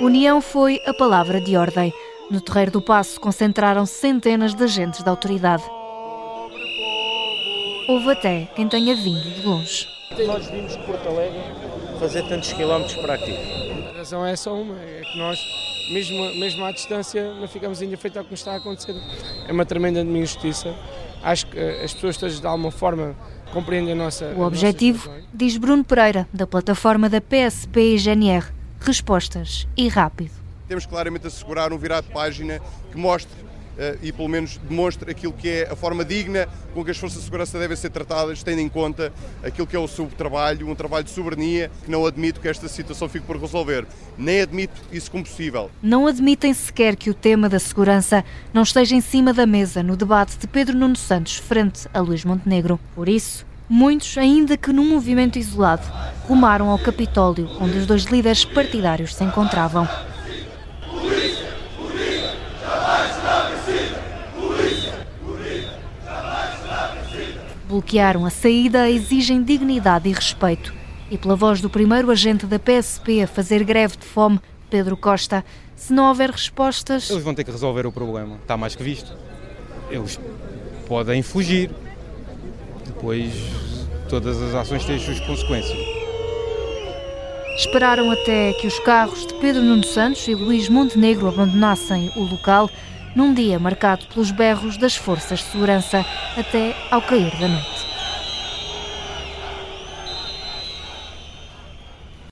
União foi a palavra de ordem. No Terreiro do Passo concentraram centenas de agentes da autoridade. Houve até quem tenha vindo de longe. Nós vimos de Porto Alegre fazer tantos quilómetros para aqui. A razão é só uma, é que nós, mesmo, mesmo à distância, não ficamos ainda feito ao que nos está a acontecer. É uma tremenda injustiça. Acho que eh, as pessoas todas, de alguma forma, compreendem a nossa. O objetivo, diz Bruno Pereira, da plataforma da PSP e GNR, respostas e rápido. Temos claramente assegurar um virado de página que mostre uh, e pelo menos demonstre aquilo que é a forma digna com que as forças de segurança devem ser tratadas, tendo em conta aquilo que é o seu trabalho, um trabalho de soberania, que não admito que esta situação fique por resolver. Nem admito isso como possível. Não admitem sequer que o tema da segurança não esteja em cima da mesa no debate de Pedro Nuno Santos frente a Luís Montenegro. Por isso, Muitos, ainda que num movimento isolado, rumaram ao Capitólio, onde os dois líderes partidários se encontravam. bloquearam a saída exigem dignidade e respeito. E pela voz do primeiro agente da PSP a fazer greve de fome, Pedro Costa, se não houver respostas. Eles vão ter que resolver o problema, está mais que visto. Eles podem fugir, depois todas as ações têm as suas consequências. Esperaram até que os carros de Pedro Nuno Santos e Luís Montenegro abandonassem o local num dia marcado pelos berros das forças de segurança até ao cair da noite.